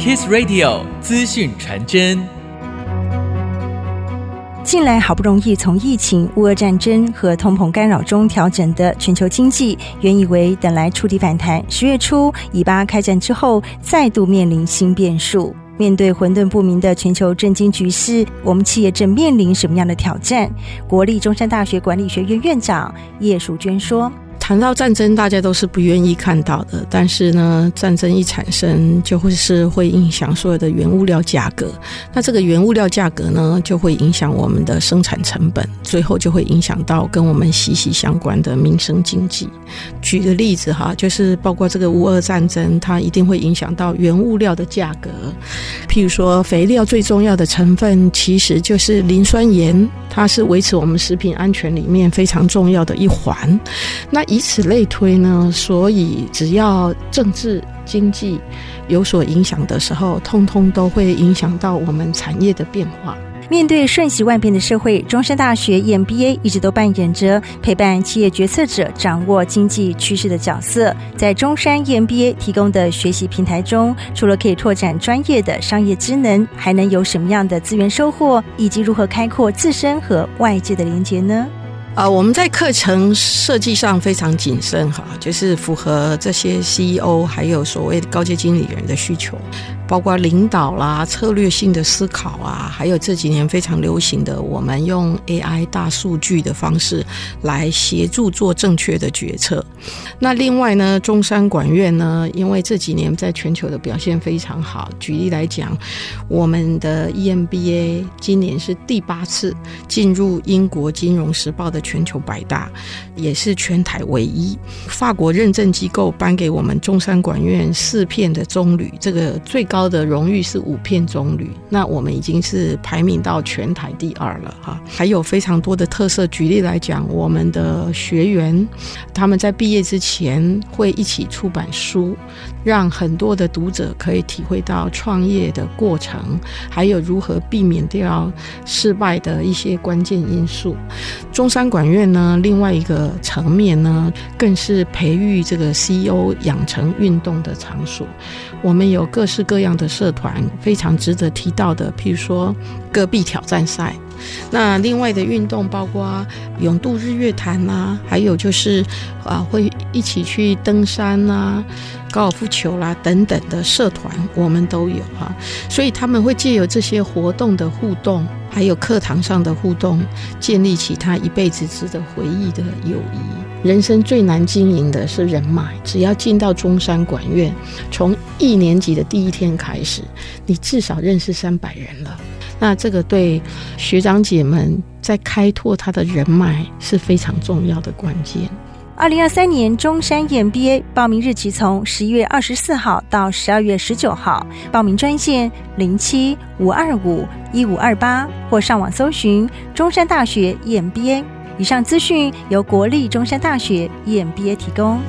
Kiss Radio 资讯传真。近来好不容易从疫情、乌俄战争和通膨干扰中调整的全球经济，原以为等来触底反弹。十月初以巴开战之后，再度面临新变数。面对混沌不明的全球震惊局势，我们企业正面临什么样的挑战？国立中山大学管理学院院长叶淑娟说。谈到战争，大家都是不愿意看到的。但是呢，战争一产生，就会是会影响所有的原物料价格。那这个原物料价格呢，就会影响我们的生产成本，最后就会影响到跟我们息息相关的民生经济。举个例子哈，就是包括这个乌俄战争，它一定会影响到原物料的价格。譬如说，肥料最重要的成分其实就是磷酸盐，它是维持我们食品安全里面非常重要的一环。那以以此类推呢，所以只要政治经济有所影响的时候，通通都会影响到我们产业的变化。面对瞬息万变的社会，中山大学 EMBA 一直都扮演着陪伴企业决策者掌握经济趋势的角色。在中山 EMBA 提供的学习平台中，除了可以拓展专业的商业职能，还能有什么样的资源收获，以及如何开阔自身和外界的连接呢？啊，我们在课程设计上非常谨慎哈，就是符合这些 CEO 还有所谓的高阶经理人的需求。包括领导啦、策略性的思考啊，还有这几年非常流行的，我们用 AI 大数据的方式来协助做正确的决策。那另外呢，中山管院呢，因为这几年在全球的表现非常好，举例来讲，我们的 EMBA 今年是第八次进入英国金融时报的全球百大，也是全台唯一。法国认证机构颁给我们中山管院四片的棕榈，这个最高。高的荣誉是五片棕榈，那我们已经是排名到全台第二了哈。还有非常多的特色，举例来讲，我们的学员他们在毕业之前会一起出版书，让很多的读者可以体会到创业的过程，还有如何避免掉失败的一些关键因素。中山管院呢，另外一个层面呢，更是培育这个 CEO 养成运动的场所。我们有各式各样的社团，非常值得提到的，譬如说戈壁挑战赛。那另外的运动包括永渡日月潭啊，还有就是啊，会一起去登山啊、高尔夫球啦、等等的社团，我们都有哈、啊。所以他们会借由这些活动的互动，还有课堂上的互动，建立起他一辈子值得回忆的友谊。人生最难经营的是人脉，只要进到中山管院，从一年级的第一天开始，你至少认识三百人了。那这个对学长姐们在开拓他的人脉是非常重要的关键。二零二三年中山 EMBA 报名日期从十一月二十四号到十二月十九号，报名专线零七五二五一五二八或上网搜寻中山大学 EMBA。以上资讯由国立中山大学 EMBA 提供。